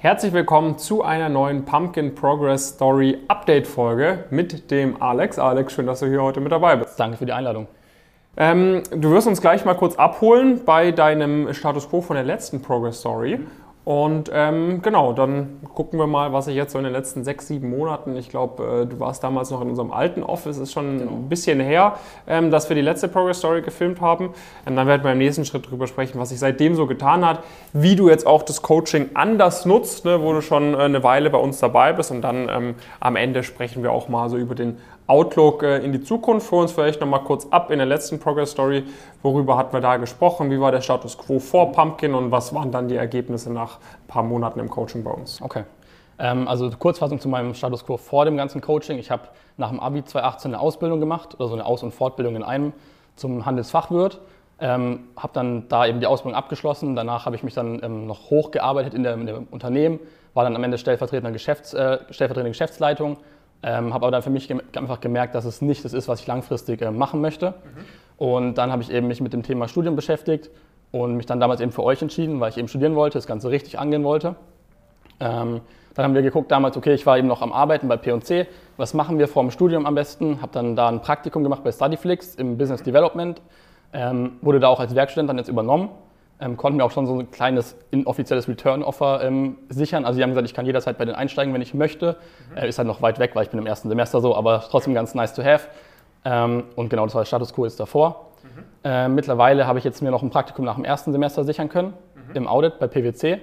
Herzlich willkommen zu einer neuen Pumpkin Progress Story Update Folge mit dem Alex. Alex, schön, dass du hier heute mit dabei bist. Danke für die Einladung. Ähm, du wirst uns gleich mal kurz abholen bei deinem Status quo von der letzten Progress Story. Und ähm, genau, dann gucken wir mal, was sich jetzt so in den letzten sechs, sieben Monaten, ich glaube, äh, du warst damals noch in unserem alten Office, ist schon genau. ein bisschen her, ähm, dass wir die letzte Progress Story gefilmt haben. Und dann werden wir im nächsten Schritt darüber sprechen, was sich seitdem so getan hat, wie du jetzt auch das Coaching anders nutzt, ne, wo du schon äh, eine Weile bei uns dabei bist. Und dann ähm, am Ende sprechen wir auch mal so über den Outlook äh, in die Zukunft. Für uns vielleicht nochmal kurz ab in der letzten Progress Story. Worüber hatten wir da gesprochen? Wie war der Status quo vor Pumpkin und was waren dann die Ergebnisse nach ein paar Monaten im Coaching bei uns? Okay. Ähm, also Kurzfassung zu meinem Status quo vor dem ganzen Coaching. Ich habe nach dem Abi 2018 eine Ausbildung gemacht, oder so eine Aus- und Fortbildung in einem zum Handelsfachwirt. Ähm, habe dann da eben die Ausbildung abgeschlossen. Danach habe ich mich dann ähm, noch hochgearbeitet in, der, in dem Unternehmen, war dann am Ende stellvertretender Geschäfts, äh, stellvertretende Geschäftsleitung ähm, habe aber dann für mich gem einfach gemerkt, dass es nicht das ist, was ich langfristig äh, machen möchte. Mhm. Und dann habe ich eben mich mit dem Thema Studium beschäftigt und mich dann damals eben für euch entschieden, weil ich eben studieren wollte, das Ganze richtig angehen wollte. Ähm, dann haben wir geguckt damals, okay, ich war eben noch am Arbeiten bei P&C, was machen wir vor dem Studium am besten? Habe dann da ein Praktikum gemacht bei Studyflix im Business Development, ähm, wurde da auch als Werkstudent dann jetzt übernommen ähm, konnten wir auch schon so ein kleines inoffizielles Return-Offer ähm, sichern. Also die haben gesagt, ich kann jederzeit bei denen einsteigen, wenn ich möchte. Mhm. Äh, ist halt noch weit weg, weil ich bin im ersten Semester so, aber trotzdem ganz nice to have. Ähm, und genau, das war der Status quo jetzt davor. Mhm. Äh, mittlerweile habe ich jetzt mir noch ein Praktikum nach dem ersten Semester sichern können, mhm. im Audit bei PwC. Mhm.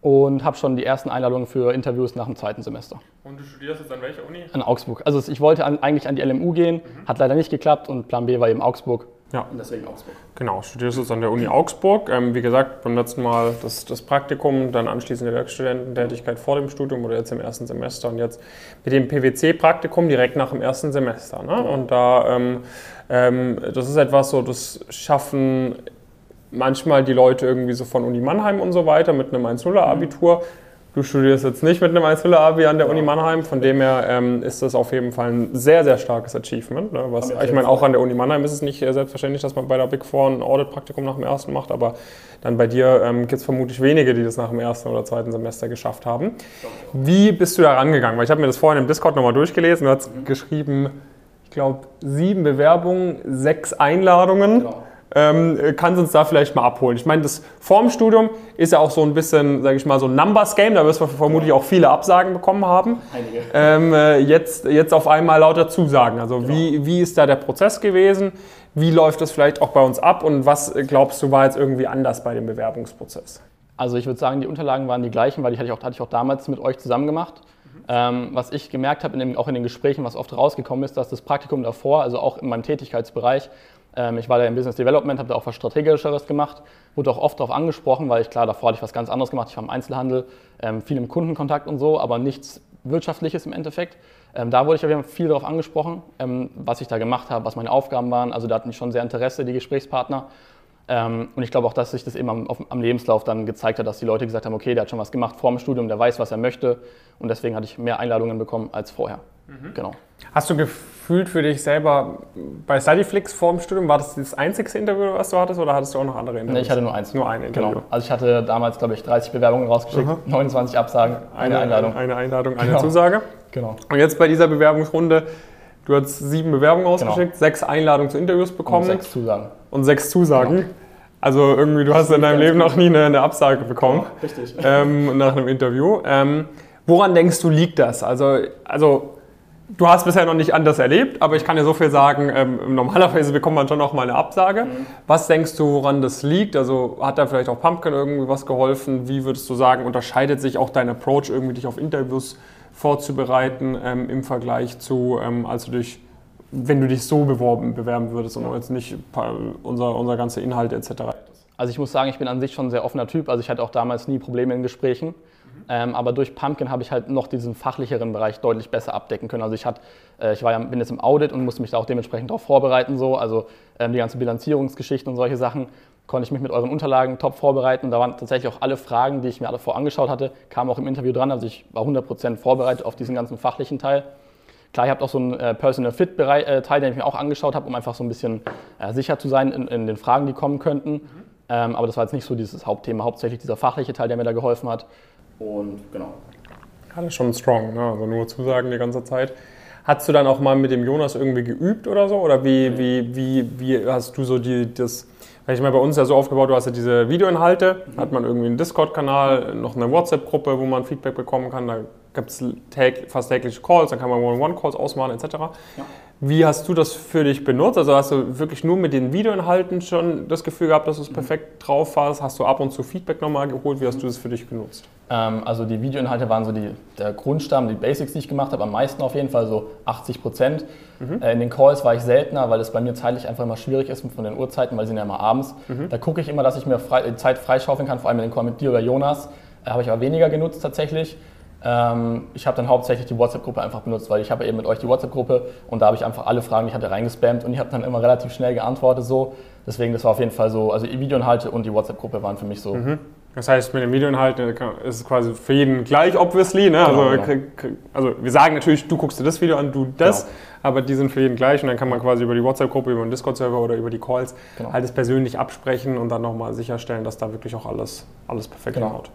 Und habe schon die ersten Einladungen für Interviews nach dem zweiten Semester. Und du studierst jetzt an welcher Uni? An Augsburg. Also ich wollte an, eigentlich an die LMU gehen, mhm. hat leider nicht geklappt und Plan B war eben Augsburg. Ja. Und deswegen Augsburg. Genau, studierst du an der Uni Augsburg. Ähm, wie gesagt, beim letzten Mal das, das Praktikum, dann anschließend die Werkstudententätigkeit vor dem Studium oder jetzt im ersten Semester und jetzt mit dem PwC-Praktikum direkt nach dem ersten Semester. Ne? Und da, ähm, ähm, das ist etwas so, das schaffen manchmal die Leute irgendwie so von Uni Mannheim und so weiter mit einem 1-0-Abitur. Mhm. Du studierst jetzt nicht mit einem 1 abi an der ja. Uni Mannheim, von dem her ähm, ist das auf jeden Fall ein sehr, sehr starkes Achievement. Ne? Was, ich meine, auch an der Uni Mannheim ist es nicht äh, selbstverständlich, dass man bei der Big Four ein Audit-Praktikum nach dem ersten macht, aber dann bei dir ähm, gibt es vermutlich wenige, die das nach dem ersten oder zweiten Semester geschafft haben. Wie bist du da rangegangen? Weil ich habe mir das vorhin im Discord nochmal durchgelesen, du hast mhm. geschrieben, ich glaube, sieben Bewerbungen, sechs Einladungen. Genau ähm, kannst uns da vielleicht mal abholen. Ich meine, das Formstudium ist ja auch so ein bisschen, sage ich mal, so ein Numbers-Game. Da wirst du vermutlich auch viele Absagen bekommen haben. Einige. Ähm, äh, jetzt, jetzt auf einmal lauter Zusagen. Also genau. wie, wie ist da der Prozess gewesen? Wie läuft das vielleicht auch bei uns ab? Und was glaubst du war jetzt irgendwie anders bei dem Bewerbungsprozess? Also ich würde sagen, die Unterlagen waren die gleichen, weil die hatte ich auch, hatte ich auch damals mit euch zusammen gemacht. Mhm. Ähm, was ich gemerkt habe, in auch in den Gesprächen, was oft rausgekommen ist, dass das Praktikum davor, also auch in meinem Tätigkeitsbereich, ich war da im Business Development, habe da auch was Strategischeres gemacht, wurde auch oft darauf angesprochen, weil ich klar, davor hatte ich was ganz anderes gemacht. Ich war im Einzelhandel, ähm, viel im Kundenkontakt und so, aber nichts Wirtschaftliches im Endeffekt. Ähm, da wurde ich auf jeden Fall viel darauf angesprochen, was ich da gemacht habe, was meine Aufgaben waren. Also da hatten die schon sehr Interesse, die Gesprächspartner. und ich glaube auch, dass sich das eben am, am, Lebenslauf dann gezeigt hat, dass die Leute gesagt haben, okay, der hat schon was gemacht vor dem Studium, der weiß, was er möchte. Und deswegen hatte ich mehr Einladungen bekommen als vorher. Mhm. Genau. Hast du gefühlt für dich selber bei Studyflix vor dem Studium, war das das einzigste Interview, was du hattest, oder hattest du auch noch andere Interviews? Nee, ich hatte nur eins. Nur ein Interview. Genau. Also ich hatte damals, glaube ich, 30 Bewerbungen rausgeschickt, mhm. 29 Absagen, eine, eine, Einladung. Eine Einladung, eine genau. Zusage. Genau. Und jetzt bei dieser Bewerbungsrunde, du hast sieben Bewerbungen genau. rausgeschickt, genau. sechs Einladungen zu Interviews bekommen. Und sechs Zusagen. Und sechs Zusagen. Genau. Also irgendwie, du hast in deinem Leben noch nie eine, eine Absage bekommen. Ja, richtig. Ähm, nach einem Interview. Ähm, woran denkst du, liegt das? Also, also Du hast bisher noch nicht anders erlebt, aber ich kann dir so viel sagen, ähm, normalerweise bekommt man schon noch mal eine Absage. Mhm. Was denkst du, woran das liegt? Also hat da vielleicht auch Pumpkin irgendwie was geholfen? Wie würdest du sagen, unterscheidet sich auch dein Approach, irgendwie dich auf Interviews vorzubereiten ähm, im Vergleich zu, ähm, als du dich, wenn du dich so beworben, bewerben würdest und jetzt nicht unser, unser ganzer Inhalt etc. Also ich muss sagen, ich bin an sich schon ein sehr offener Typ. Also ich hatte auch damals nie Probleme in Gesprächen. Ähm, aber durch Pumpkin habe ich halt noch diesen fachlicheren Bereich deutlich besser abdecken können. Also ich, hat, äh, ich war ja, bin jetzt im Audit und musste mich da auch dementsprechend darauf vorbereiten. So. Also ähm, die ganze Bilanzierungsgeschichte und solche Sachen konnte ich mich mit euren Unterlagen top vorbereiten. Da waren tatsächlich auch alle Fragen, die ich mir alle vorangeschaut hatte, kamen auch im Interview dran. Also ich war 100% vorbereitet auf diesen ganzen fachlichen Teil. Klar, ihr habt auch so einen äh, Personal Fit äh, Teil, den ich mir auch angeschaut habe, um einfach so ein bisschen äh, sicher zu sein in, in, den Fragen, die kommen könnten. Mhm. Ähm, aber das war jetzt nicht so dieses Hauptthema, hauptsächlich dieser fachliche Teil, der mir da geholfen hat. Und genau. Ja, ist schon strong, ne? also nur Zusagen die ganze Zeit. Hast du dann auch mal mit dem Jonas irgendwie geübt oder so? Oder wie, wie, wie, wie hast du so die, das, weil ich meine, bei uns ist ja so aufgebaut, du hast ja diese Videoinhalte, mhm. hat man irgendwie einen Discord-Kanal, noch eine WhatsApp-Gruppe, wo man Feedback bekommen kann, da gibt es täg, fast tägliche Calls, dann kann man One-on-One-Calls ausmachen etc. Ja. Wie hast du das für dich benutzt? Also hast du wirklich nur mit den Videoinhalten schon das Gefühl gehabt, dass du es mhm. perfekt drauf hast? Hast du ab und zu Feedback nochmal geholt? Wie hast du das für dich genutzt? Ähm, also die Videoinhalte waren so die, der Grundstamm, die Basics, die ich gemacht habe, am meisten auf jeden Fall, so 80 Prozent. Mhm. Äh, in den Calls war ich seltener, weil es bei mir zeitlich einfach immer schwierig ist von den Uhrzeiten, weil sie sind ja immer abends. Mhm. Da gucke ich immer, dass ich mir frei, Zeit freischaufeln kann, vor allem in den Call mit dir oder Jonas. Äh, habe ich aber weniger genutzt tatsächlich. Ähm, ich habe dann hauptsächlich die WhatsApp-Gruppe einfach benutzt, weil ich habe eben mit euch die WhatsApp-Gruppe und da habe ich einfach alle Fragen, die ich hatte, reingespammt und ich habe dann immer relativ schnell geantwortet so. Deswegen, das war auf jeden Fall so, also die Videoinhalte und die WhatsApp-Gruppe waren für mich so. Mhm. Das heißt, mit den Videoinhalten ist es quasi für jeden gleich, obviously. Ne? Genau, also, genau. also, wir sagen natürlich, du guckst dir das Video an, du das, genau. aber die sind für jeden gleich und dann kann man quasi über die WhatsApp-Gruppe, über den Discord-Server oder über die Calls genau. halt es persönlich absprechen und dann nochmal sicherstellen, dass da wirklich auch alles, alles perfekt genau. haut.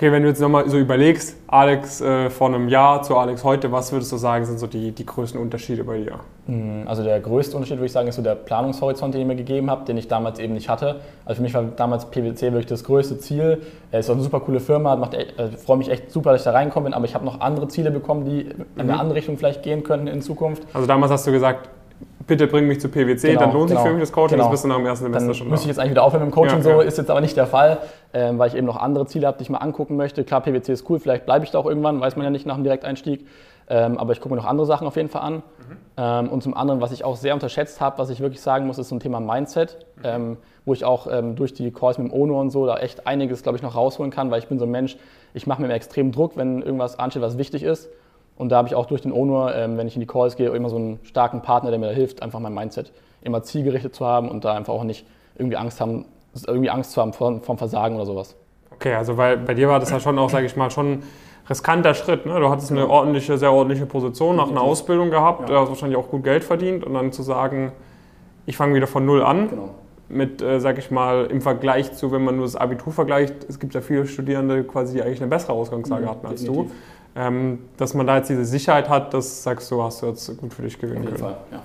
Okay, wenn du jetzt nochmal so überlegst, Alex äh, vor einem Jahr zu Alex heute, was würdest du sagen, sind so die, die größten Unterschiede bei dir? Mm, also der größte Unterschied, würde ich sagen, ist so der Planungshorizont, den ihr mir gegeben habt, den ich damals eben nicht hatte. Also für mich war damals PwC wirklich das größte Ziel. Es ist eine super coole Firma, macht, äh, freue mich echt super, dass ich da reinkommen bin, aber ich habe noch andere Ziele bekommen, die in eine mhm. andere Richtung vielleicht gehen könnten in Zukunft. Also damals hast du gesagt, bitte bring mich zu PwC, genau, dann lohnt genau, sich für mich das Coaching, genau. das bist du nach dem ersten Semester dann schon da. Müsste ich jetzt eigentlich wieder aufhören mit dem Coaching, ja, so ja. ist jetzt aber nicht der Fall, ähm, weil ich eben noch andere Ziele habe, die ich mal angucken möchte. Klar, PwC ist cool, vielleicht bleibe ich da auch irgendwann, weiß man ja nicht nach dem Direkteinstieg. Ähm, aber ich gucke mir noch andere Sachen auf jeden Fall an. Mhm. Ähm, und zum anderen, was ich auch sehr unterschätzt habe, was ich wirklich sagen muss, ist so ein Thema Mindset, mhm. ähm, wo ich auch ähm, durch die Calls mit dem ONO und so da echt einiges, glaube ich, noch rausholen kann, weil ich bin so ein Mensch, ich mache mir extrem Druck, wenn irgendwas ansteht, was wichtig ist. Und da habe ich auch durch den ONUR, ähm, wenn ich in die Calls gehe, immer so einen starken Partner, der mir da hilft, einfach mein Mindset immer zielgerichtet zu haben und da einfach auch nicht irgendwie Angst haben, irgendwie Angst zu haben vom, vom Versagen oder sowas. Okay, also weil bei dir war das ja schon auch, sage ich mal, schon ein riskanter Schritt. Ne? Du hattest eine ordentliche, sehr ordentliche Position nach einer Ausbildung gehabt, ja. du hast wahrscheinlich auch gut Geld verdient und dann zu sagen, ich fange wieder von null an. Genau mit, äh, sag ich mal, im Vergleich zu, wenn man nur das Abitur vergleicht, es gibt ja viele Studierende quasi, die eigentlich eine bessere Ausgangslage mhm, hatten als definitiv. du. Ähm, dass man da jetzt diese Sicherheit hat, das sagst du, hast du jetzt gut für dich gewinnen können. Fall, ja.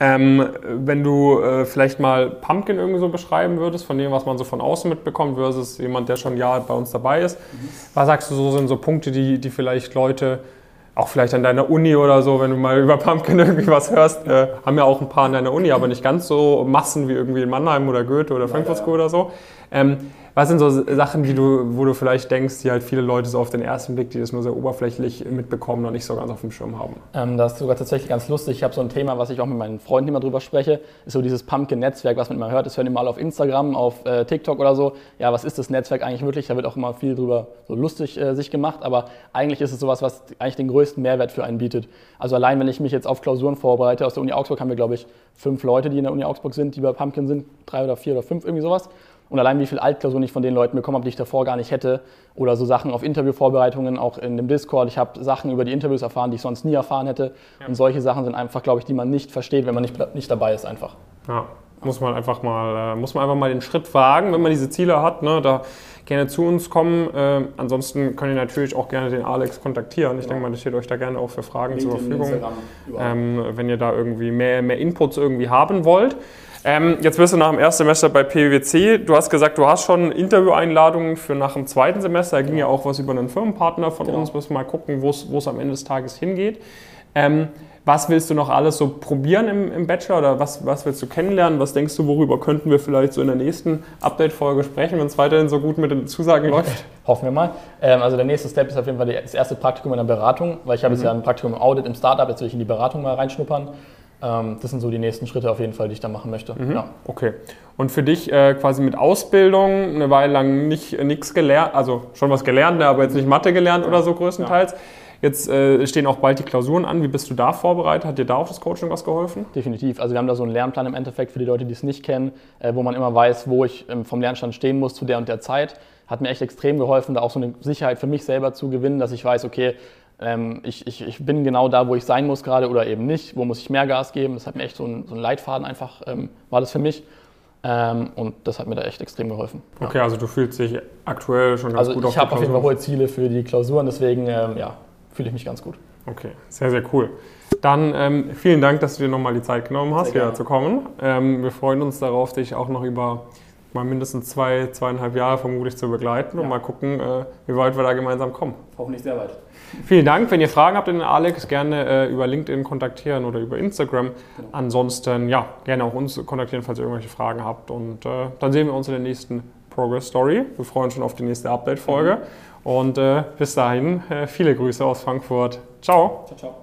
Ähm, wenn du äh, vielleicht mal Pumpkin irgendwie so beschreiben würdest, von dem, was man so von außen mitbekommt, versus jemand, der schon ein Jahr bei uns dabei ist, mhm. was sagst du, so sind so Punkte, die, die vielleicht Leute, auch vielleicht an deiner Uni oder so, wenn du mal über Pumpkin irgendwie was hörst, äh, haben ja auch ein paar an deiner Uni, aber nicht ganz so Massen wie irgendwie in Mannheim oder Goethe oder Frankfurt School oder so. Ähm, was sind so Sachen, die du, wo du vielleicht denkst, die halt viele Leute so auf den ersten Blick, die das nur sehr oberflächlich mitbekommen, noch nicht so ganz auf dem Schirm haben? Ähm, das ist sogar tatsächlich ganz lustig. Ich habe so ein Thema, was ich auch mit meinen Freunden immer drüber spreche, ist so dieses Pumpkin-Netzwerk, was man immer hört. Das hören immer alle auf Instagram, auf äh, TikTok oder so. Ja, was ist das Netzwerk eigentlich wirklich? Da wird auch immer viel drüber so lustig äh, sich gemacht, aber eigentlich ist es sowas, was eigentlich den größten Mehrwert für einen bietet. Also allein, wenn ich mich jetzt auf Klausuren vorbereite, aus der Uni Augsburg haben wir, glaube ich, fünf Leute, die in der Uni Augsburg sind, die bei Pumpkin sind, drei oder vier oder fünf, irgendwie sowas. Und allein wie viel Altklausuren ich von den Leuten bekommen habe, die ich davor gar nicht hätte. Oder so Sachen auf Interviewvorbereitungen, auch in dem Discord. Ich habe Sachen über die Interviews erfahren, die ich sonst nie erfahren hätte. Ja. Und solche Sachen sind einfach, glaube ich, die man nicht versteht, wenn man nicht, nicht dabei ist einfach. Ja, muss man einfach mal, äh, muss man einfach mal den Schritt wagen, wenn man diese Ziele hat. Ne, da gerne zu uns kommen. Äh, ansonsten könnt ihr natürlich auch gerne den Alex kontaktieren. Ich ja. denke mal, das steht euch da gerne auch für Fragen LinkedIn, zur Verfügung, ähm, wenn ihr da irgendwie mehr, mehr Inputs irgendwie haben wollt. Ähm, jetzt bist du nach dem ersten Semester bei PwC. Du hast gesagt, du hast schon Intervieweinladungen für nach dem zweiten Semester. Da ging ja auch was über einen Firmenpartner von genau. uns. Müssen wir mal gucken, wo es am Ende des Tages hingeht. Ähm, was willst du noch alles so probieren im, im Bachelor oder was, was willst du kennenlernen? Was denkst du, worüber könnten wir vielleicht so in der nächsten Update-Folge sprechen, wenn es weiterhin so gut mit den Zusagen läuft? Hoffen wir mal. Ähm, also der nächste Step ist auf jeden Fall das erste Praktikum in der Beratung, weil ich habe mhm. jetzt ja ein Praktikum im Audit im Startup, jetzt will ich in die Beratung mal reinschnuppern. Ähm, das sind so die nächsten Schritte auf jeden Fall, die ich da machen möchte. Mhm. Ja. Okay. Und für dich äh, quasi mit Ausbildung eine Weile lang nicht äh, nichts gelernt, also schon was gelernt, ne, aber jetzt nicht Mathe gelernt ja. oder so größtenteils. Ja. Jetzt äh, stehen auch bald die Klausuren an. Wie bist du da vorbereitet? Hat dir da auch das Coaching was geholfen? Definitiv. Also wir haben da so einen Lernplan im Endeffekt für die Leute, die es nicht kennen, äh, wo man immer weiß, wo ich ähm, vom Lernstand stehen muss zu der und der Zeit. Hat mir echt extrem geholfen, da auch so eine Sicherheit für mich selber zu gewinnen, dass ich weiß, okay, ähm, ich, ich, ich, bin genau da, wo ich sein muss gerade oder eben nicht, wo muss ich mehr Gas geben. Das hat mir echt so ein, so ein Leitfaden einfach, ähm, war das für mich. Ähm, und das hat mir da echt extrem geholfen. Okay, also du fühlst dich aktuell schon ganz Also gut ich auf die habe auf jeden Fall hohe Ziele für die Klausuren, deswegen ähm, ja, fühle ich mich ganz gut. Okay, sehr, sehr cool. Dann ähm, vielen Dank, dass du dir nochmal die Zeit genommen hast, gerne. zu kommen. Ähm, wir freuen uns darauf, dich auch noch über mal mindestens zwei, zweieinhalb Jahre vermutlich zu begleiten und Ja. mal gucken, äh, wie weit wir da gemeinsam kommen. Hoffentlich sehr weit. Vielen Dank. Wenn ihr Fragen habt, den Alex gerne äh, über LinkedIn kontaktieren oder über Instagram. Genau. Ansonsten, ja, gerne auch uns kontaktieren, falls ihr irgendwelche Fragen habt. Und äh, dann sehen wir uns in der nächsten Progress Story. Wir freuen uns schon auf die nächste Update-Folge. Und äh, bis dahin, äh, viele Grüße aus Frankfurt. Ciao. Ciao, ciao.